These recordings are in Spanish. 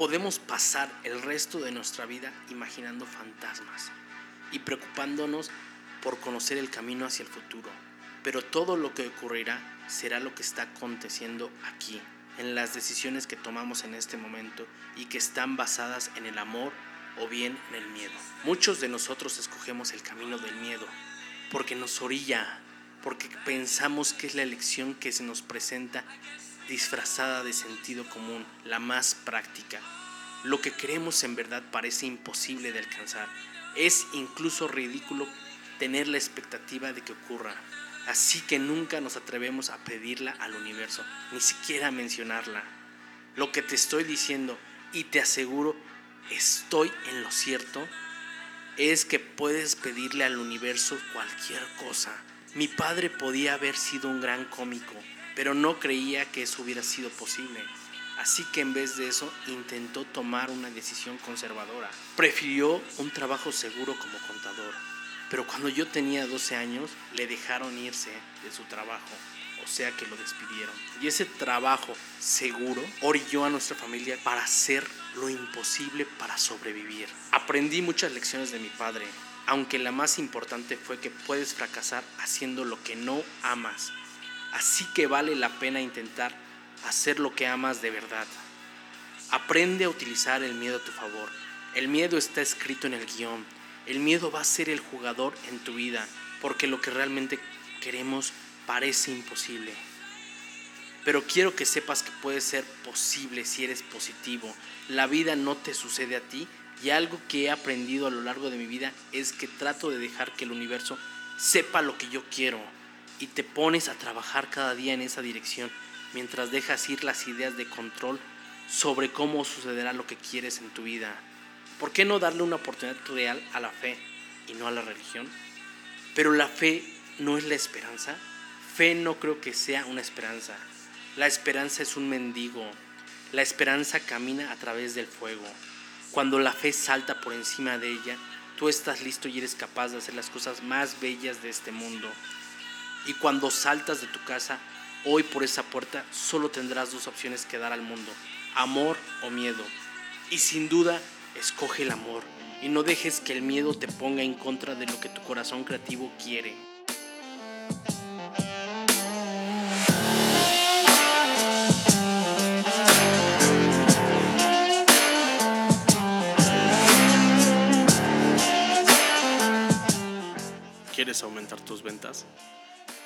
Podemos pasar el resto de nuestra vida imaginando fantasmas y preocupándonos por conocer el camino hacia el futuro, pero todo lo que ocurrirá será lo que está aconteciendo aquí, en las decisiones que tomamos en este momento y que están basadas en el amor o bien en el miedo. Muchos de nosotros escogemos el camino del miedo porque nos orilla, porque pensamos que es la elección que se nos presenta disfrazada de sentido común, la más práctica. Lo que creemos en verdad parece imposible de alcanzar. Es incluso ridículo tener la expectativa de que ocurra. Así que nunca nos atrevemos a pedirla al universo, ni siquiera a mencionarla. Lo que te estoy diciendo, y te aseguro, estoy en lo cierto, es que puedes pedirle al universo cualquier cosa. Mi padre podía haber sido un gran cómico, pero no creía que eso hubiera sido posible. Así que en vez de eso intentó tomar una decisión conservadora. Prefirió un trabajo seguro como contador. Pero cuando yo tenía 12 años, le dejaron irse de su trabajo. O sea que lo despidieron. Y ese trabajo seguro orilló a nuestra familia para hacer lo imposible para sobrevivir. Aprendí muchas lecciones de mi padre, aunque la más importante fue que puedes fracasar haciendo lo que no amas. Así que vale la pena intentar hacer lo que amas de verdad. Aprende a utilizar el miedo a tu favor. El miedo está escrito en el guion. El miedo va a ser el jugador en tu vida, porque lo que realmente queremos parece imposible. Pero quiero que sepas que puede ser posible si eres positivo. La vida no te sucede a ti y algo que he aprendido a lo largo de mi vida es que trato de dejar que el universo sepa lo que yo quiero y te pones a trabajar cada día en esa dirección mientras dejas ir las ideas de control sobre cómo sucederá lo que quieres en tu vida. ¿Por qué no darle una oportunidad real a la fe y no a la religión? Pero la fe no es la esperanza. Fe no creo que sea una esperanza. La esperanza es un mendigo. La esperanza camina a través del fuego. Cuando la fe salta por encima de ella, tú estás listo y eres capaz de hacer las cosas más bellas de este mundo. Y cuando saltas de tu casa, hoy por esa puerta, solo tendrás dos opciones que dar al mundo, amor o miedo. Y sin duda, escoge el amor y no dejes que el miedo te ponga en contra de lo que tu corazón creativo quiere. ¿Quieres aumentar tus ventas?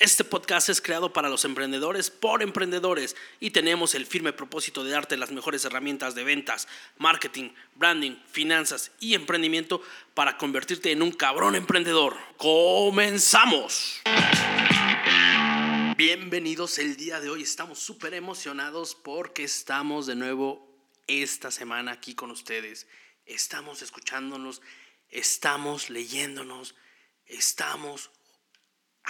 Este podcast es creado para los emprendedores por emprendedores y tenemos el firme propósito de darte las mejores herramientas de ventas, marketing, branding, finanzas y emprendimiento para convertirte en un cabrón emprendedor. ¡Comenzamos! Bienvenidos el día de hoy. Estamos súper emocionados porque estamos de nuevo esta semana aquí con ustedes. Estamos escuchándonos, estamos leyéndonos, estamos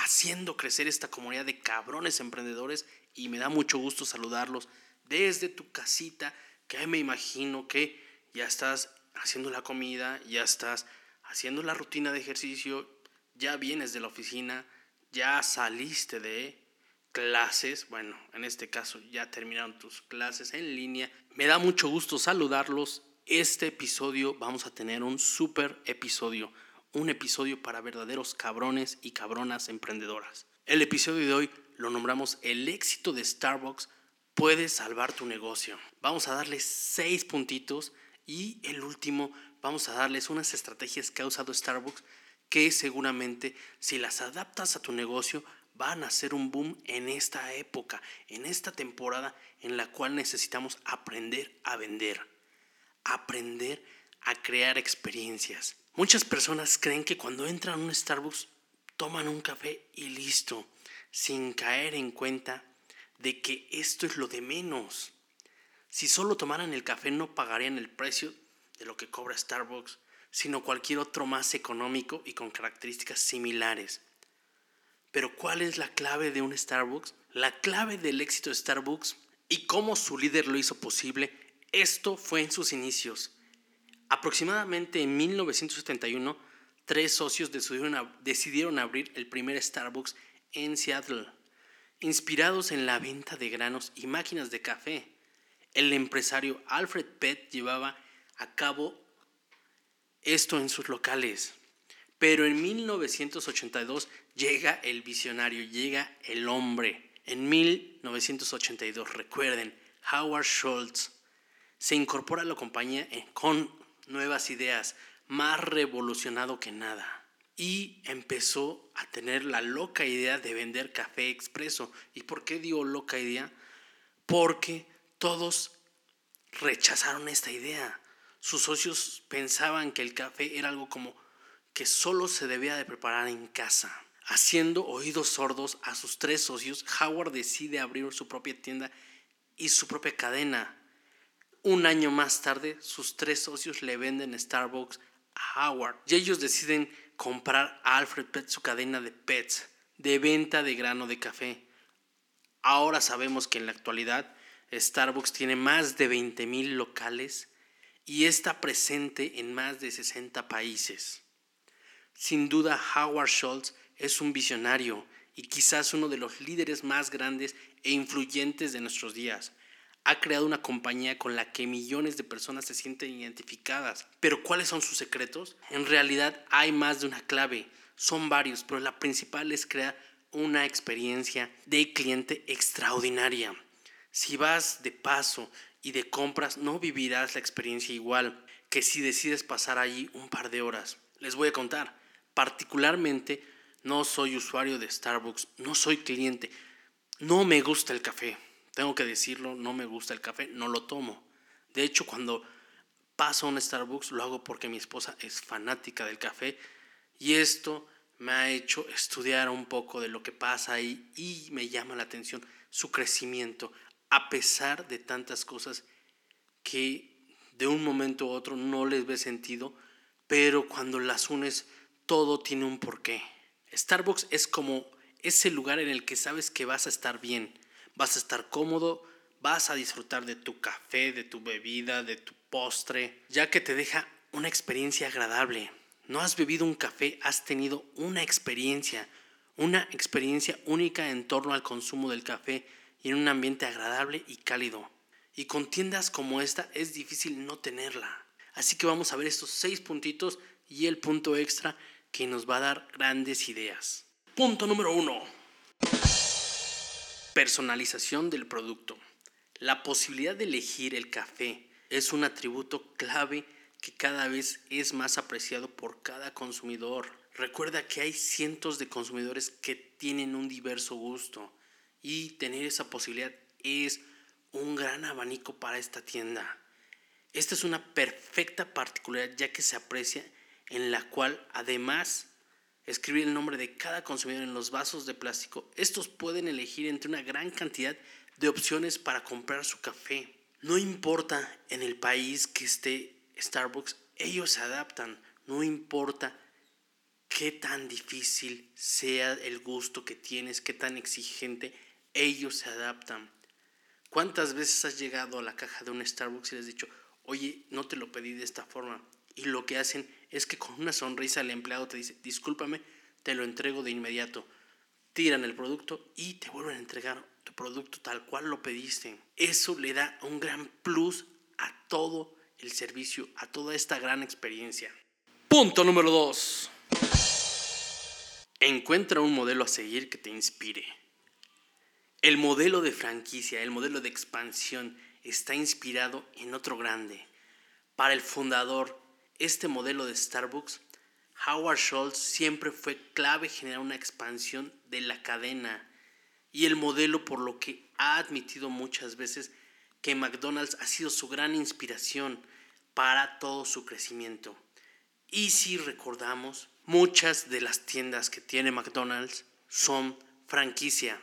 haciendo crecer esta comunidad de cabrones emprendedores y me da mucho gusto saludarlos desde tu casita, que me imagino que ya estás haciendo la comida, ya estás haciendo la rutina de ejercicio, ya vienes de la oficina, ya saliste de clases, bueno, en este caso ya terminaron tus clases en línea. Me da mucho gusto saludarlos. Este episodio vamos a tener un super episodio un episodio para verdaderos cabrones y cabronas emprendedoras. El episodio de hoy lo nombramos El éxito de Starbucks puede salvar tu negocio. Vamos a darles seis puntitos y el último vamos a darles unas estrategias que ha usado Starbucks que seguramente si las adaptas a tu negocio van a ser un boom en esta época, en esta temporada en la cual necesitamos aprender a vender, aprender a crear experiencias. Muchas personas creen que cuando entran a un Starbucks toman un café y listo, sin caer en cuenta de que esto es lo de menos. Si solo tomaran el café no pagarían el precio de lo que cobra Starbucks. sino cualquier otro más económico y con características similares. Pero ¿cuál es la clave de un Starbucks? La clave del éxito de Starbucks y cómo su líder lo hizo posible, esto fue en sus inicios. Aproximadamente en 1971, tres socios decidieron, decidieron abrir el primer Starbucks en Seattle, inspirados en la venta de granos y máquinas de café. El empresario Alfred Pett llevaba a cabo esto en sus locales. Pero en 1982 llega el visionario, llega el hombre. En 1982, recuerden, Howard Schultz se incorpora a la compañía con nuevas ideas, más revolucionado que nada. Y empezó a tener la loca idea de vender café expreso. ¿Y por qué digo loca idea? Porque todos rechazaron esta idea. Sus socios pensaban que el café era algo como que solo se debía de preparar en casa. Haciendo oídos sordos a sus tres socios, Howard decide abrir su propia tienda y su propia cadena. Un año más tarde, sus tres socios le venden Starbucks a Howard y ellos deciden comprar a Alfred Pet su cadena de pets de venta de grano de café. Ahora sabemos que en la actualidad Starbucks tiene más de 20.000 locales y está presente en más de 60 países. Sin duda, Howard Schultz es un visionario y quizás uno de los líderes más grandes e influyentes de nuestros días. Ha creado una compañía con la que millones de personas se sienten identificadas. Pero ¿cuáles son sus secretos? En realidad hay más de una clave. Son varios, pero la principal es crear una experiencia de cliente extraordinaria. Si vas de paso y de compras no vivirás la experiencia igual que si decides pasar allí un par de horas. Les voy a contar, particularmente no soy usuario de Starbucks, no soy cliente, no me gusta el café, tengo que decirlo, no me gusta el café, no lo tomo. De hecho, cuando paso a un Starbucks lo hago porque mi esposa es fanática del café y esto me ha hecho estudiar un poco de lo que pasa ahí y me llama la atención su crecimiento a pesar de tantas cosas que de un momento a otro no les ve sentido, pero cuando las unes todo tiene un porqué. Starbucks es como ese lugar en el que sabes que vas a estar bien, vas a estar cómodo, vas a disfrutar de tu café, de tu bebida, de tu postre, ya que te deja una experiencia agradable. No has bebido un café, has tenido una experiencia, una experiencia única en torno al consumo del café y en un ambiente agradable y cálido. Y con tiendas como esta es difícil no tenerla. Así que vamos a ver estos seis puntitos y el punto extra que nos va a dar grandes ideas. Punto número uno. Personalización del producto. La posibilidad de elegir el café es un atributo clave que cada vez es más apreciado por cada consumidor. Recuerda que hay cientos de consumidores que tienen un diverso gusto y tener esa posibilidad es un gran abanico para esta tienda. Esta es una perfecta particularidad ya que se aprecia en la cual además escribir el nombre de cada consumidor en los vasos de plástico, estos pueden elegir entre una gran cantidad de opciones para comprar su café. No importa en el país que esté Starbucks, ellos se adaptan, no importa qué tan difícil sea el gusto que tienes, qué tan exigente ellos se adaptan. ¿Cuántas veces has llegado a la caja de un Starbucks y les has dicho, oye, no te lo pedí de esta forma? Y lo que hacen es que con una sonrisa el empleado te dice, discúlpame, te lo entrego de inmediato. Tiran el producto y te vuelven a entregar tu producto tal cual lo pediste. Eso le da un gran plus a todo el servicio, a toda esta gran experiencia. Punto número 2. Encuentra un modelo a seguir que te inspire. El modelo de franquicia, el modelo de expansión está inspirado en otro grande. Para el fundador, este modelo de Starbucks, Howard Schultz siempre fue clave generar una expansión de la cadena y el modelo por lo que ha admitido muchas veces que McDonald's ha sido su gran inspiración para todo su crecimiento. Y si recordamos, muchas de las tiendas que tiene McDonald's son franquicia.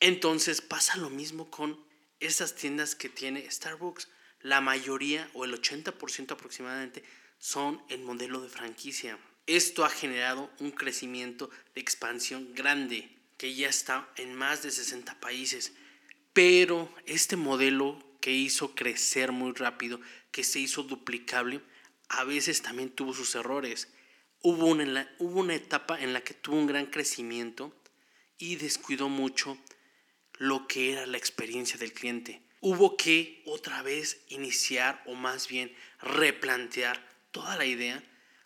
Entonces pasa lo mismo con esas tiendas que tiene Starbucks. La mayoría o el 80% aproximadamente son el modelo de franquicia. Esto ha generado un crecimiento de expansión grande que ya está en más de 60 países. Pero este modelo que hizo crecer muy rápido, que se hizo duplicable, a veces también tuvo sus errores. Hubo una, hubo una etapa en la que tuvo un gran crecimiento y descuidó mucho lo que era la experiencia del cliente. Hubo que otra vez iniciar o más bien replantear toda la idea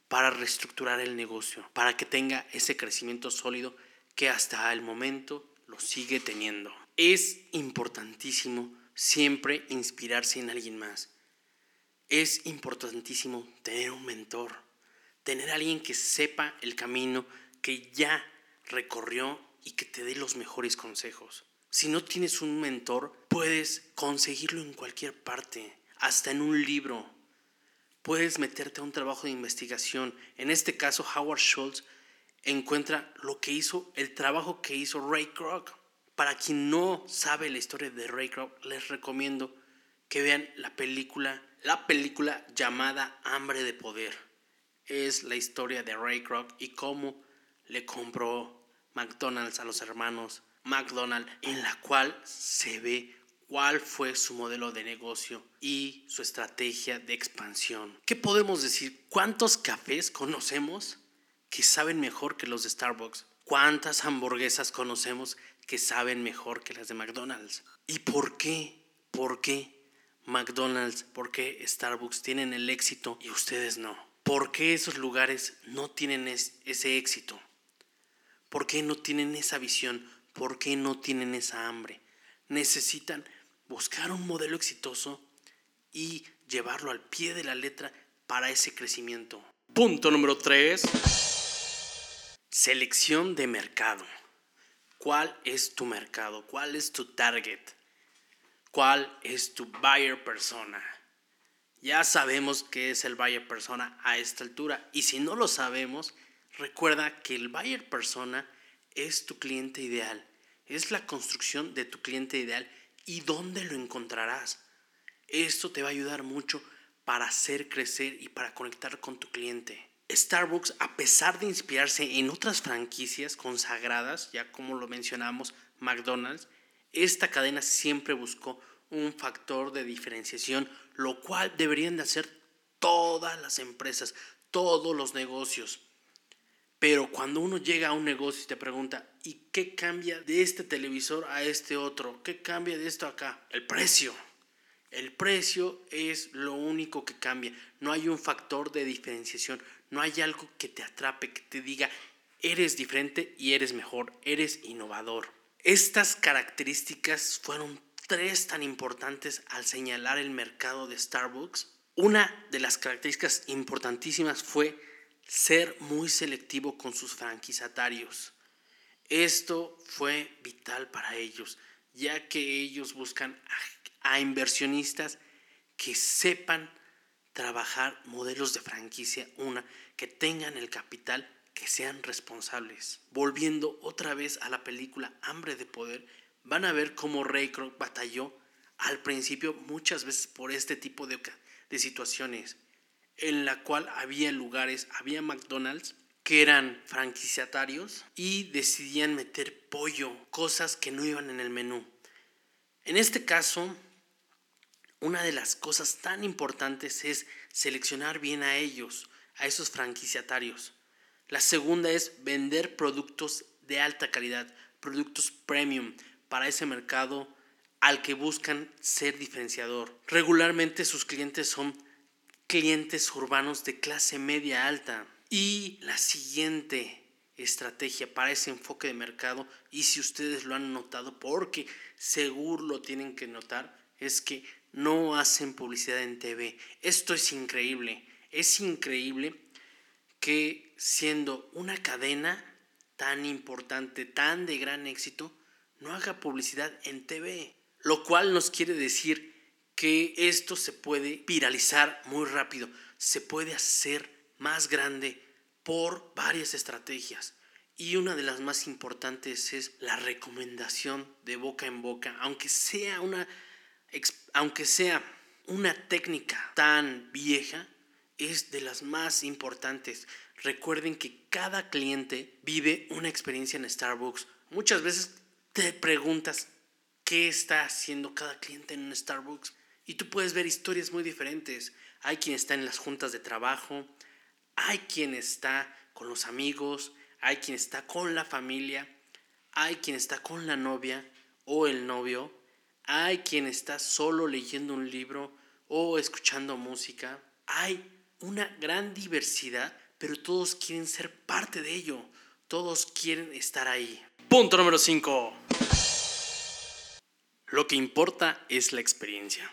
para reestructurar el negocio, para que tenga ese crecimiento sólido que hasta el momento lo sigue teniendo. Es importantísimo siempre inspirarse en alguien más. Es importantísimo tener un mentor, tener alguien que sepa el camino que ya recorrió y que te dé los mejores consejos. Si no tienes un mentor, puedes conseguirlo en cualquier parte, hasta en un libro. Puedes meterte a un trabajo de investigación. En este caso, Howard Schultz encuentra lo que hizo, el trabajo que hizo Ray Kroc. Para quien no sabe la historia de Ray Kroc, les recomiendo que vean la película, la película llamada Hambre de Poder. Es la historia de Ray Kroc y cómo le compró McDonald's a los hermanos McDonald, en la cual se ve cuál fue su modelo de negocio y su estrategia de expansión. ¿Qué podemos decir? ¿Cuántos cafés conocemos que saben mejor que los de Starbucks? ¿Cuántas hamburguesas conocemos que saben mejor que las de McDonald's? ¿Y por qué? ¿Por qué McDonald's, por qué Starbucks tienen el éxito y ustedes no? ¿Por qué esos lugares no tienen ese éxito? ¿Por qué no tienen esa visión? ¿Por qué no tienen esa hambre? Necesitan buscar un modelo exitoso y llevarlo al pie de la letra para ese crecimiento. Punto número 3. Selección de mercado. ¿Cuál es tu mercado? ¿Cuál es tu target? ¿Cuál es tu buyer persona? Ya sabemos qué es el buyer persona a esta altura y si no lo sabemos, Recuerda que el buyer persona es tu cliente ideal, es la construcción de tu cliente ideal y dónde lo encontrarás. Esto te va a ayudar mucho para hacer crecer y para conectar con tu cliente. Starbucks, a pesar de inspirarse en otras franquicias consagradas, ya como lo mencionamos, McDonald's, esta cadena siempre buscó un factor de diferenciación, lo cual deberían de hacer todas las empresas, todos los negocios. Pero cuando uno llega a un negocio y te pregunta, ¿y qué cambia de este televisor a este otro? ¿Qué cambia de esto acá? El precio. El precio es lo único que cambia. No hay un factor de diferenciación. No hay algo que te atrape, que te diga, eres diferente y eres mejor, eres innovador. Estas características fueron tres tan importantes al señalar el mercado de Starbucks. Una de las características importantísimas fue ser muy selectivo con sus franquiciatarios. Esto fue vital para ellos, ya que ellos buscan a, inversionistas que sepan trabajar modelos de franquicia, una, que tengan el capital, que sean responsables. Volviendo otra vez a la película Hambre de Poder, van a ver cómo Ray Kroc batalló al principio muchas veces por este tipo de, de situaciones en la cual había lugares, había McDonald's que eran franquiciatarios y decidían meter pollo, cosas que no iban en el menú. En este caso, una de las cosas tan importantes es seleccionar bien a ellos, a esos franquiciatarios. La segunda es vender productos de alta calidad, productos premium para ese mercado al que buscan ser diferenciador. Regularmente sus clientes son clientes urbanos de clase media alta. Y la siguiente estrategia para ese enfoque de mercado, y si ustedes lo han notado, porque seguro lo tienen que notar, es que no hacen publicidad en TV. Esto es increíble. Es increíble que siendo una cadena tan importante, tan de gran éxito, no haga publicidad en TV. Lo cual nos quiere decir que esto se puede viralizar muy rápido, se puede hacer más grande por varias estrategias. Y una de las más importantes es la recomendación de boca en boca, aunque sea una, aunque sea una técnica tan vieja, es de las más importantes. Recuerden que cada cliente vive una experiencia en Starbucks. Muchas veces te preguntas qué está haciendo cada cliente en Starbucks y tú puedes ver historias muy diferentes. Hay quien está en las juntas de trabajo, hay quien está con los amigos, hay quien está con la familia, hay quien está con la novia o el novio, hay quien está solo leyendo un libro o escuchando música. Hay una gran diversidad, pero todos quieren ser parte de ello. Todos quieren estar ahí. Punto número 5. Lo que importa es la experiencia.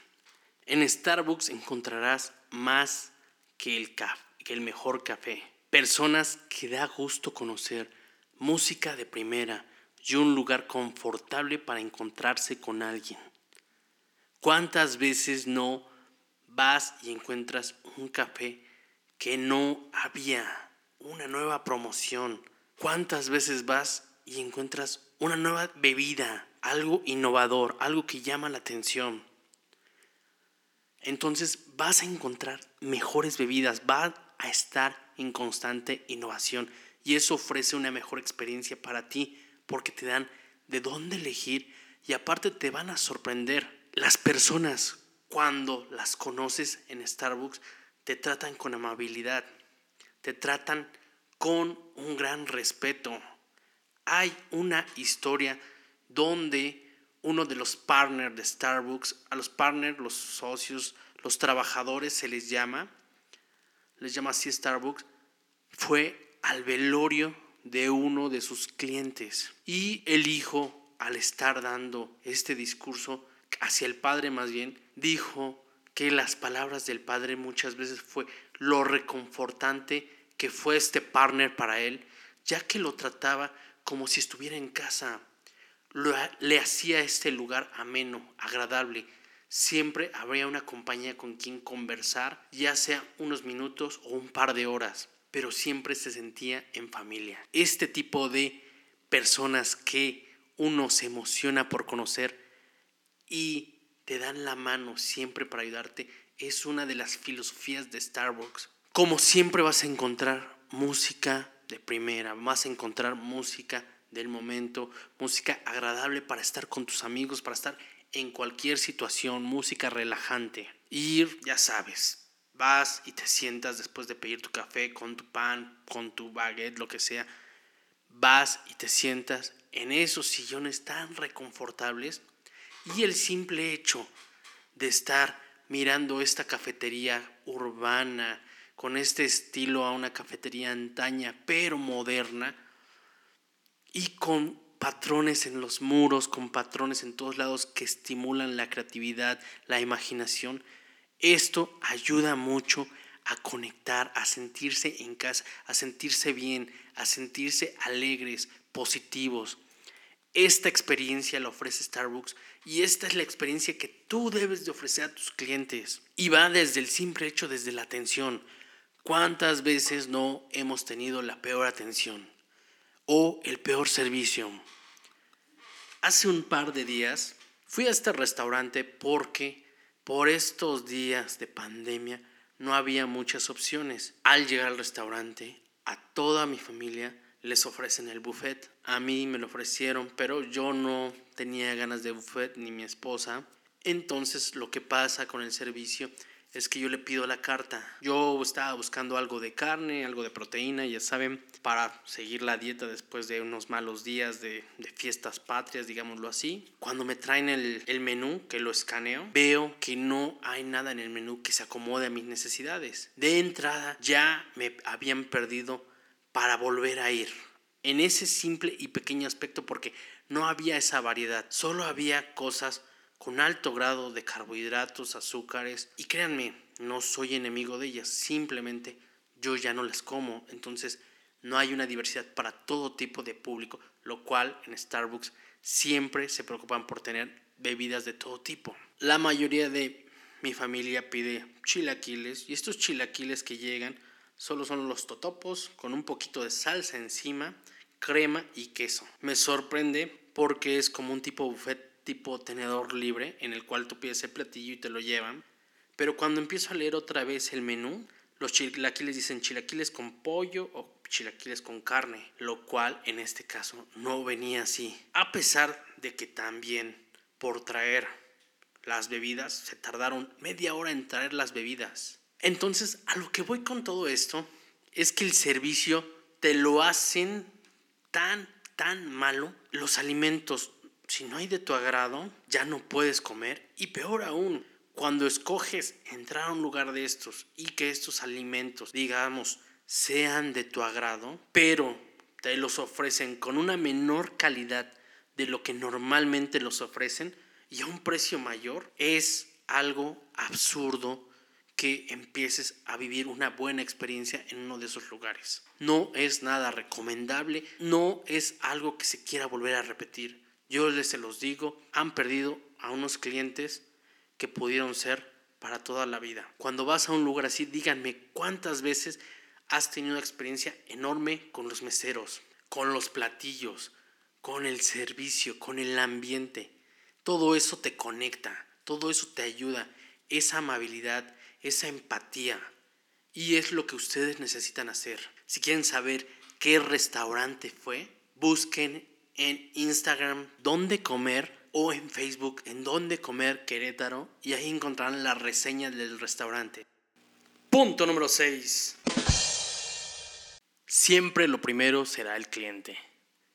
En Starbucks encontrarás más que el, que el mejor café. Personas que da gusto conocer, música de primera y un lugar confortable para encontrarse con alguien. ¿Cuántas veces no vas y encuentras un café que no había, una nueva promoción? ¿Cuántas veces vas y encuentras una nueva bebida, algo innovador, algo que llama la atención? Entonces vas a encontrar mejores bebidas, va a estar en constante innovación y eso ofrece una mejor experiencia para ti porque te dan de dónde elegir y aparte te van a sorprender. Las personas cuando las conoces en Starbucks te tratan con amabilidad, te tratan con un gran respeto. Hay una historia donde uno de los partners de Starbucks, a los partners, los socios, los trabajadores se les llama, les llama así Starbucks, fue al velorio de uno de sus clientes. Y el hijo, al estar dando este discurso hacia el padre más bien, dijo que las palabras del padre muchas veces fue lo reconfortante que fue este partner para él, ya que lo trataba como si estuviera en casa. Le hacía este lugar ameno, agradable. Siempre habría una compañía con quien conversar, ya sea unos minutos o un par de horas pero siempre se sentía en familia. Este tipo de personas que uno se emociona por conocer y te dan la mano siempre para ayudarte es una de las filosofías de Starbucks. Como siempre vas a encontrar música de primera, vas a encontrar música del momento, música agradable para estar con tus amigos, para estar en cualquier situación, música relajante. Ir, ya sabes, vas y te sientas después de pedir tu café con tu pan, con tu baguette, lo que sea, vas y te sientas en esos sillones tan reconfortables y el simple hecho de estar mirando esta cafetería urbana con este estilo a una cafetería antaña pero moderna y con patrones en los muros, con patrones en todos lados que estimulan la creatividad, la imaginación, esto ayuda mucho a conectar, a sentirse en casa, a sentirse bien, a sentirse alegres, positivos. Esta experiencia la ofrece Starbucks y esta es la experiencia que tú debes de ofrecer a tus clientes. Y va desde el simple hecho, desde la atención. ¿Cuántas veces no hemos tenido la peor atención o el peor servicio? Hace un par de días fui a este restaurante porque por estos días de pandemia no había muchas opciones. Al llegar al restaurante, a toda mi familia les ofrecen el buffet. A mí me lo ofrecieron, pero yo no tenía ganas de buffet ni mi esposa. Entonces lo que pasa con el servicio es que yo le pido la carta. Yo estaba buscando algo de carne, algo de proteína, ya saben, para seguir la dieta después de unos malos días de, fiestas patrias, digámoslo así. Cuando me traen el, el menú, que lo escaneo, veo que no hay nada en el menú que se acomode a mis necesidades. De entrada ya me habían perdido para volver a ir. En ese simple y pequeño aspecto porque no había esa variedad, solo había cosas con alto grado de carbohidratos, azúcares, y créanme, no soy enemigo de ellas, simplemente yo ya no las como, entonces no hay una diversidad para todo tipo de público, lo cual en Starbucks siempre se preocupan por tener bebidas de todo tipo. La mayoría de mi familia pide chilaquiles y estos chilaquiles que llegan solo son los totopos con un poquito de salsa encima, crema y queso. Me sorprende porque es como un tipo buffet tipo tenedor libre en el cual tú pides el platillo y te lo llevan. Pero cuando empiezo a leer otra vez el menú, Los chilaquiles dicen chilaquiles con pollo o chilaquiles con carne, lo cual en este caso no venía así. A pesar de que también por traer las bebidas se tardaron media hora en traer las bebidas. Entonces, a lo que voy con todo esto es que el servicio te lo hacen tan, tan malo. Los alimentos, si no hay de tu agrado, ya no puedes comer. Y peor aún, cuando escoges entrar a un lugar de estos y que estos alimentos, digamos, sean de tu agrado, pero te los ofrecen con una menor calidad de lo que normalmente los ofrecen y a un precio mayor, es algo absurdo que empieces a vivir una buena experiencia en uno de esos lugares. No es nada recomendable, no es algo que se quiera volver a repetir. Yo les se los digo, han perdido a unos clientes que pudieron ser para toda la vida. Cuando vas a un lugar así, díganme cuántas veces has tenido una experiencia enorme con los meseros, con los platillos, con el servicio, con el ambiente. Todo eso te conecta, todo eso te ayuda, esa amabilidad, esa empatía. Y es lo que ustedes necesitan hacer. Si quieren saber qué restaurante fue, busquen en Instagram dónde comer o en Facebook en dónde comer Querétaro y ahí encontrarán la reseña del restaurante. Punto número 6. Siempre lo primero será el cliente.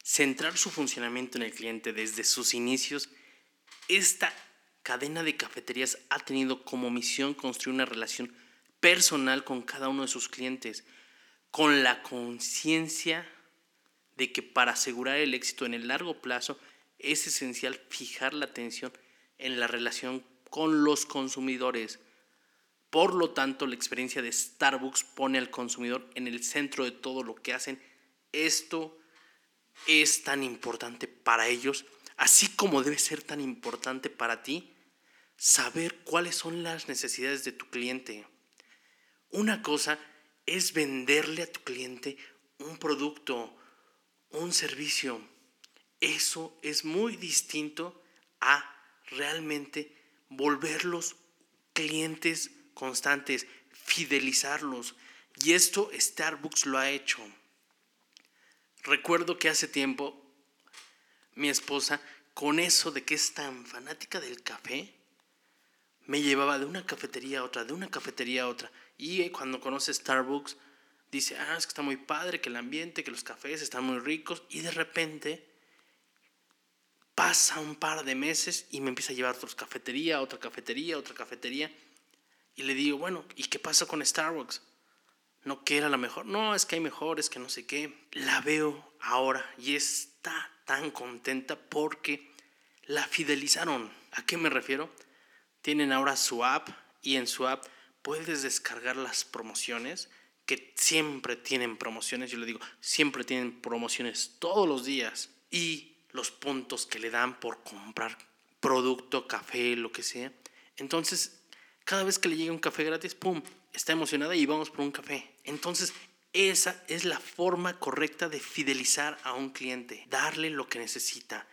Centrar su funcionamiento en el cliente desde sus inicios, esta cadena de cafeterías ha tenido como misión construir una relación personal con cada uno de sus clientes, con la conciencia de que para asegurar el éxito en el largo plazo es esencial fijar la atención en la relación con los consumidores por lo tanto, la experiencia de Starbucks pone al consumidor en el centro de todo lo que hacen. Esto es tan importante para ellos, así como debe ser tan importante para ti saber cuáles son las necesidades de tu cliente. Una cosa es venderle a tu cliente un producto, un servicio. Eso es muy distinto a realmente volverlos clientes constantes, fidelizarlos. Y esto Starbucks lo ha hecho. Recuerdo que hace tiempo mi esposa, con eso de que es tan fanática del café, me llevaba de una cafetería a otra, de una cafetería a otra. Y cuando conoce Starbucks, dice, ah, es que está muy padre, que el ambiente, que los cafés están muy ricos. Y de repente pasa un par de meses y me empieza a llevar a otra cafetería, otra cafetería, otra cafetería. Y le digo, bueno, ¿y qué pasa con Starbucks? ¿No que era la mejor? No, es que hay mejores, que no sé qué. La veo ahora y está tan contenta porque la fidelizaron. ¿A qué me refiero? Tienen ahora su app y en su app puedes descargar las promociones siempre tienen promociones. Yo le digo, siempre tienen promociones todos los días. Y los puntos que le dan por comprar producto, café, lo que sea. Entonces cada vez que le llega un café gratis, ¡pum!, está emocionada y vamos por un café. Entonces, esa es la forma correcta de fidelizar a un cliente, darle lo que necesita,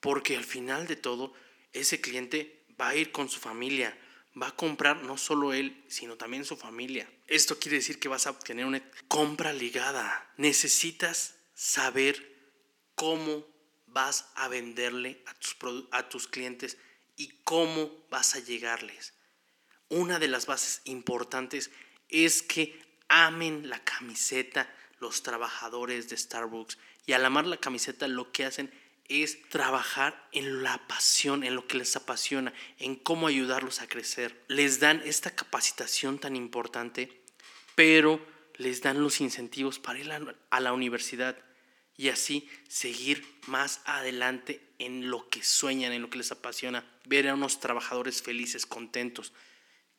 porque al final de todo, ese cliente va a ir con su familia, va a comprar no solo él, sino también su familia. Esto quiere decir que vas a obtener una compra ligada. Necesitas saber cómo vas a venderle a tus, a tus clientes y cómo vas a llegarles una de las bases importantes es que amen la camiseta los trabajadores de Starbucks. Y al amar la camiseta lo que hacen es trabajar en la pasión, en lo que les apasiona, en cómo ayudarlos a crecer. Les dan esta capacitación tan importante, pero les dan los incentivos para ir a la universidad y así seguir más adelante en lo que sueñan, en lo que les apasiona, ver a unos trabajadores felices, contentos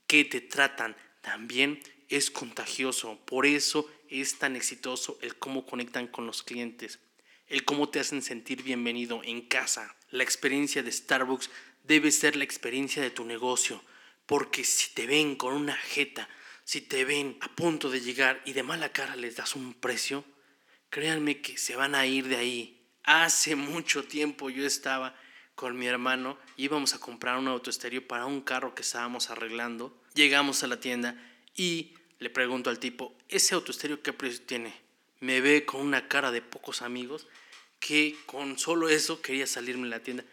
que te tratan también es contagioso. Por eso es tan exitoso el cómo conectan con los clientes, el cómo te hacen sentir bienvenido en casa. La experiencia de Starbucks debe ser la experiencia de tu negocio, porque si te ven con una jeta, si te ven a punto de llegar y de mala cara les das un precio, créanme que se van a ir de ahí. Hace mucho tiempo yo estaba con mi hermano, íbamos a comprar un autoestéreo para un carro que estábamos arreglando. Llegamos a la tienda y Le pregunto al tipo, ¿ese autoestéreo qué precio tiene? Me ve con una cara de pocos amigos que con solo eso quería salirme de la tienda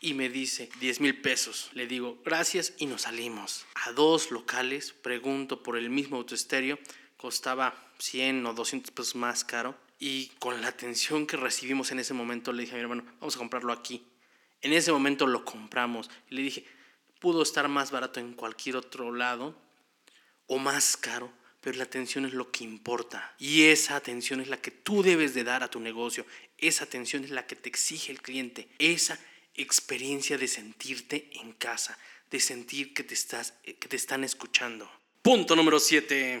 y me dice 10 mil pesos. Le digo gracias y nos salimos. A dos locales pregunto por el mismo autoestéreo, costaba 100 o 200 pesos más caro y con la atención que recibimos en ese momento le dije a mi hermano, vamos a comprarlo aquí. En ese momento lo compramos le dije, pudo estar más barato en cualquier otro lado o más caro, pero la atención es lo que importa. Y esa atención es la que tú debes de dar a tu negocio. Esa atención es la que te exige el cliente. Esa experiencia de sentirte en casa, de sentir que te, estás, que te están escuchando. Punto número 7.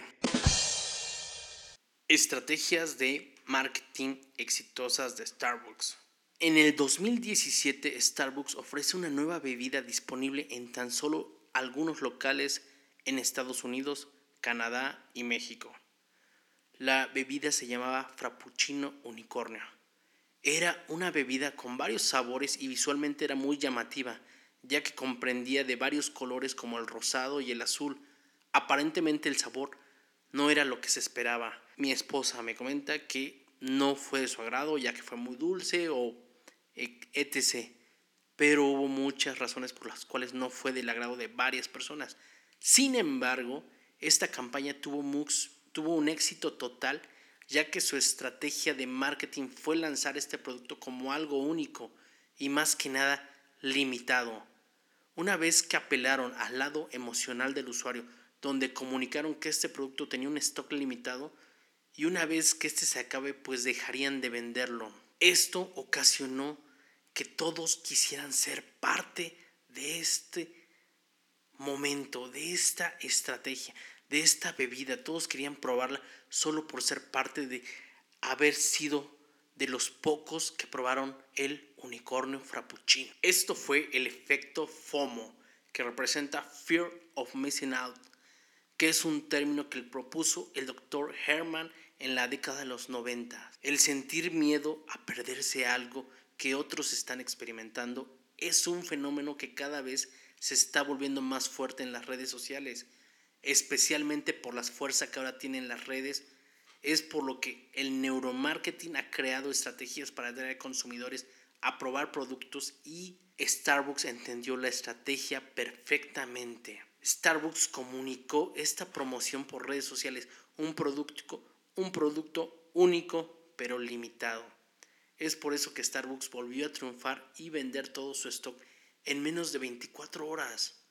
Estrategias de marketing exitosas de Starbucks. En el 2017, Starbucks ofrece una nueva bebida disponible en tan solo algunos locales en Estados Unidos, Canadá y México. La bebida se llamaba Frappuccino Unicornio. Era una bebida con varios sabores y visualmente era muy llamativa, ya que comprendía de varios colores como el rosado y el azul. Aparentemente el sabor no era lo que se esperaba. Mi esposa me comenta que no fue de su agrado, ya que fue muy dulce o etc. Pero hubo muchas razones por las cuales no fue del agrado de varias personas. Sin embargo, esta campaña tuvo, tuvo un éxito total ya que su estrategia de marketing fue lanzar este producto como algo único y más que nada limitado. Una vez que apelaron al lado emocional del usuario, donde comunicaron que este producto tenía un stock limitado y una vez que este se acabe, pues dejarían de venderlo. Esto ocasionó que todos quisieran ser parte de este momento, de esta estrategia, de esta bebida. Todos querían probarla solo por ser parte de haber sido de los pocos que probaron el unicornio frappuccino. Esto fue el efecto FOMO, que representa Fear of Missing Out, que es un término que propuso el doctor Herman en la década de los 90. El sentir miedo a perderse algo que otros están experimentando es un fenómeno que cada vez se está volviendo más fuerte en las redes sociales especialmente por las fuerzas que ahora tienen las redes, es por lo que el neuromarketing ha creado estrategias para atraer a consumidores a probar productos y Starbucks entendió la estrategia perfectamente. Starbucks comunicó esta promoción por redes sociales, un producto, un producto único pero limitado. Es por eso que Starbucks volvió a triunfar y vender todo su stock en menos de 24 horas.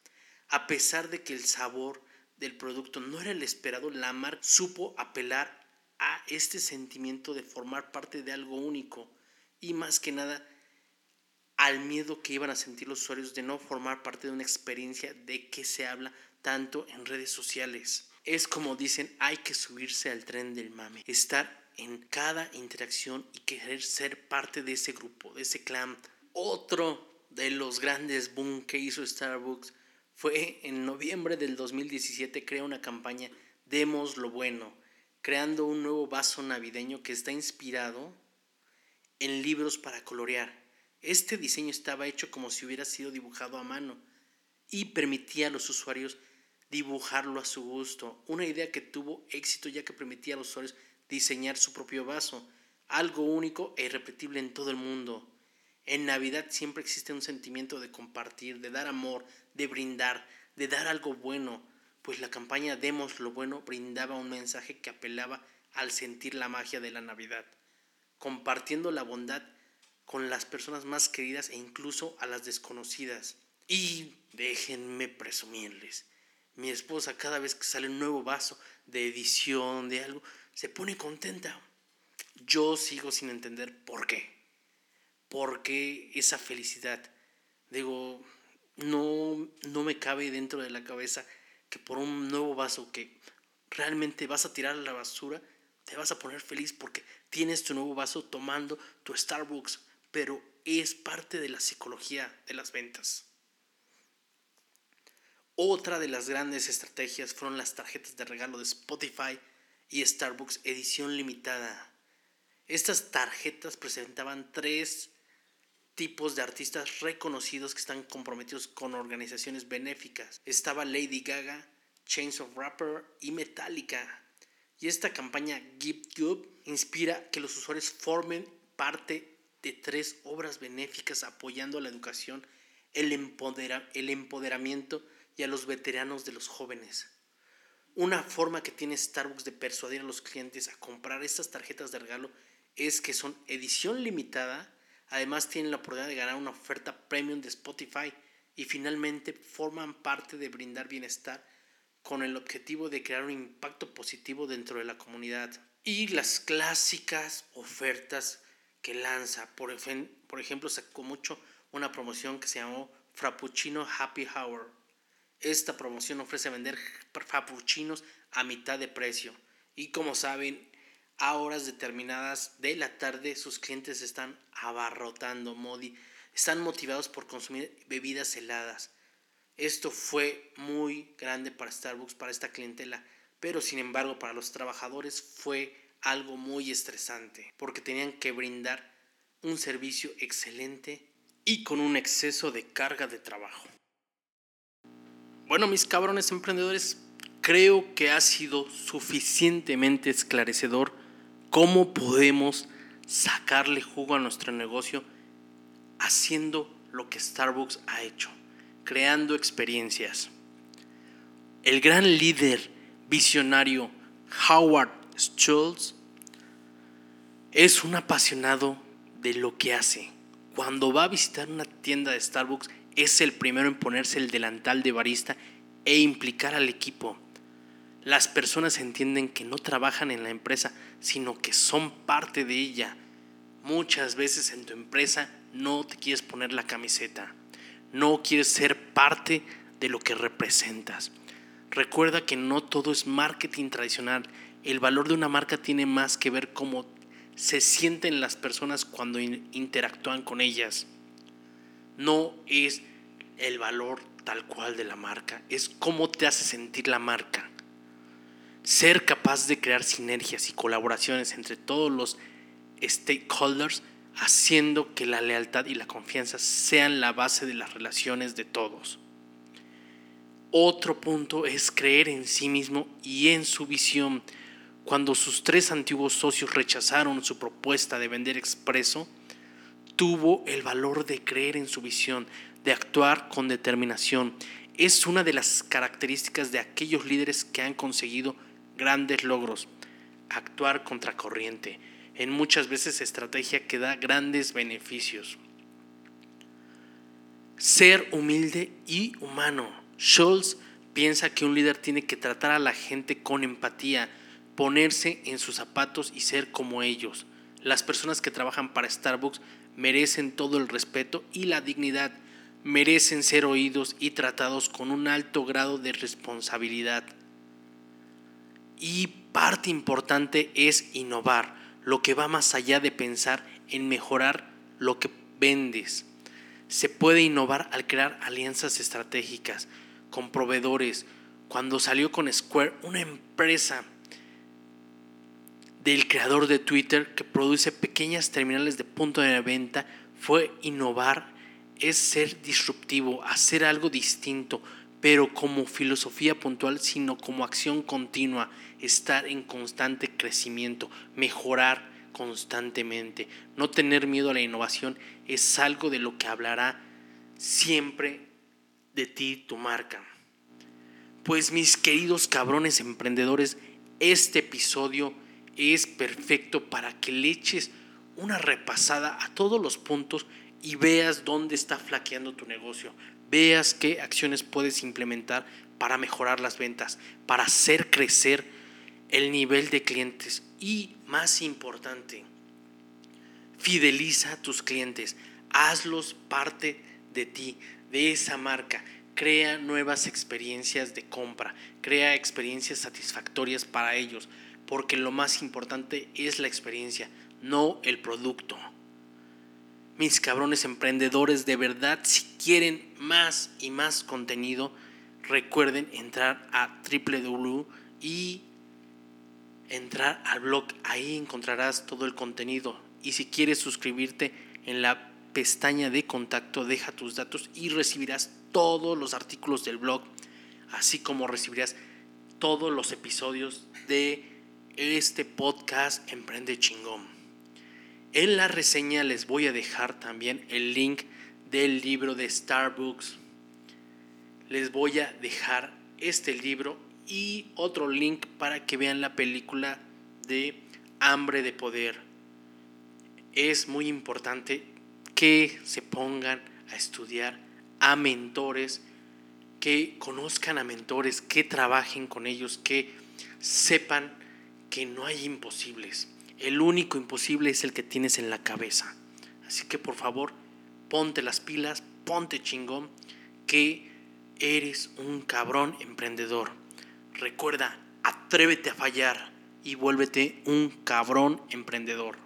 A pesar de que el sabor, del producto no era el esperado, la supo apelar a este sentimiento de formar parte de algo único y más que nada al miedo que iban a sentir los usuarios de no formar parte de una experiencia de que se habla tanto en redes sociales. Es como dicen, hay que subirse al tren del mame, estar en cada interacción y querer ser parte de ese grupo, de ese clan. Otro de los grandes boom que hizo Starbucks fue en noviembre del 2017 crea una campaña Demos lo bueno, creando un nuevo vaso navideño que está inspirado en libros para colorear. Este diseño estaba hecho como si hubiera sido dibujado a mano y permitía a los usuarios dibujarlo a su gusto. Una idea que tuvo éxito ya que permitía a los usuarios diseñar su propio vaso, algo único e irrepetible en todo el mundo. En Navidad siempre existe un sentimiento de compartir, de dar amor, de brindar, de dar algo bueno, pues la campaña Demos lo bueno brindaba un mensaje que apelaba al sentir la magia de la Navidad, compartiendo la bondad con las personas más queridas e incluso a las desconocidas. Y déjenme presumirles, mi esposa cada vez que sale un nuevo vaso de edición, de algo, se pone contenta. Yo sigo sin entender por qué. ¿Por qué esa felicidad? Digo, no, no me cabe dentro de la cabeza que por un nuevo vaso que realmente vas a tirar a la basura, te vas a poner feliz porque tienes tu nuevo vaso tomando tu Starbucks, pero es parte de la psicología de las ventas. Otra de las grandes estrategias fueron las tarjetas de regalo de Spotify y Starbucks edición limitada. Estas tarjetas presentaban tres tipos de artistas reconocidos que están comprometidos con organizaciones benéficas. Estaba Lady Gaga, Chains of Rapper y Metallica. Y esta campaña Gift Gub inspira que los usuarios formen parte de tres obras benéficas apoyando la educación, el, el empoderamiento y a los veteranos de los jóvenes. Una forma que tiene Starbucks de persuadir a los clientes a comprar estas tarjetas de regalo es que son edición limitada, además tienen la oportunidad de ganar una oferta premium de Spotify y finalmente forman parte de brindar bienestar con el objetivo de crear un impacto positivo dentro de la comunidad. Y las clásicas ofertas que lanza, por, por ejemplo, sacó mucho una promoción que se llamó Frappuccino Happy Hour. Esta promoción ofrece vender frappuccinos a mitad de precio. Y como saben, a horas determinadas de la tarde sus clientes están abarrotando, modi, están motivados por consumir bebidas heladas. Esto fue muy grande para Starbucks, para esta clientela, pero sin embargo para los trabajadores fue algo muy estresante, porque tenían que brindar un servicio excelente y con un exceso de carga de trabajo. Bueno, mis cabrones emprendedores, creo que ha sido suficientemente esclarecedor cómo podemos sacarle jugo a nuestro negocio haciendo lo que Starbucks ha hecho creando experiencias. El gran líder visionario Howard Schultz es un apasionado de lo que hace. Cuando va a visitar una tienda de Starbucks es el primero en ponerse el delantal de barista e implicar al equipo. Las personas entienden que no trabajan en la empresa, sino que son parte de ella. Muchas veces en tu empresa no te quieres poner la camiseta no quieres ser parte de lo que representas. Recuerda que no todo es marketing tradicional. El valor de una marca tiene más que ver cómo se sienten las personas cuando interactúan con ellas. No es el valor tal cual de la marca, es cómo te hace sentir la marca. Ser capaz de crear sinergias y colaboraciones entre todos los stakeholders haciendo que la lealtad y la confianza sean la base de las relaciones de todos. Otro punto es creer en sí mismo y en su visión. Cuando sus tres antiguos socios rechazaron su propuesta de vender expreso, tuvo el valor de creer en su visión, de actuar con determinación. Es una de las características de aquellos líderes que han conseguido grandes logros. Actuar contracorriente en muchas veces estrategia que da grandes beneficios. Ser humilde y humano. Scholz piensa que un líder tiene que tratar a la gente con empatía, ponerse en sus zapatos y ser como ellos. Las personas que trabajan para Starbucks merecen todo el respeto y la dignidad, merecen ser oídos y tratados con un alto grado de responsabilidad. Y parte importante es innovar lo que va más allá de pensar en mejorar lo que vendes. Se puede innovar al crear alianzas estratégicas con proveedores. Cuando salió con Square, una empresa del creador de Twitter que produce pequeñas terminales de punto de venta, fue innovar, es ser disruptivo, hacer algo distinto, pero como filosofía puntual, sino como acción continua, estar en constante crecimiento, mejorar constantemente. No tener miedo a la innovación es algo de lo que hablará siempre de ti tu marca. Pues mis queridos cabrones emprendedores, este episodio es perfecto para que le eches una repasada a todos los puntos y veas dónde está flaqueando tu negocio veas qué acciones puedes implementar para mejorar las ventas, para hacer crecer el nivel de clientes. Y, más importante, fideliza a tus clientes, hazlos parte de ti, de esa marca. Crea nuevas experiencias de compra, crea experiencias satisfactorias para ellos, porque lo más importante es la experiencia, no el producto mis cabrones emprendedores, de verdad, si quieren más y más contenido, recuerden entrar a www y entrar al blog. Ahí encontrarás todo el contenido. Y si quieres suscribirte en la pestaña de contacto, deja tus datos y recibirás todos los artículos del blog, así como recibirás todos los episodios de este podcast Emprende Chingón. En la reseña les voy a dejar también el link del libro de Starbucks. Les voy a dejar este libro y otro link para que vean la película de Hambre de Poder. Es muy importante que se pongan a estudiar a mentores, que conozcan a mentores, que trabajen con ellos, que sepan que no hay imposibles. El único imposible es el que tienes en la cabeza. Así que por favor, ponte las pilas, ponte chingón, que eres un cabrón emprendedor. Recuerda, atrévete a fallar y vuélvete un cabrón emprendedor.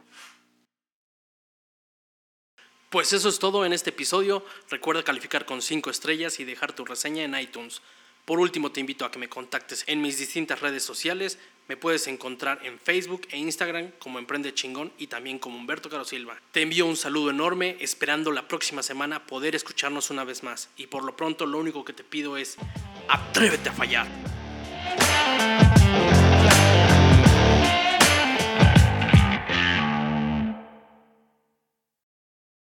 Pues eso es todo en este episodio. Recuerda calificar con 5 estrellas y dejar tu reseña en iTunes. Por último, te invito a que me contactes en mis distintas redes sociales. Me puedes encontrar en Facebook e Instagram como Emprende Chingón y también como Humberto Caro Silva. Te envío un saludo enorme, esperando la próxima semana poder escucharnos una vez más. Y por lo pronto, lo único que te pido es: atrévete a fallar.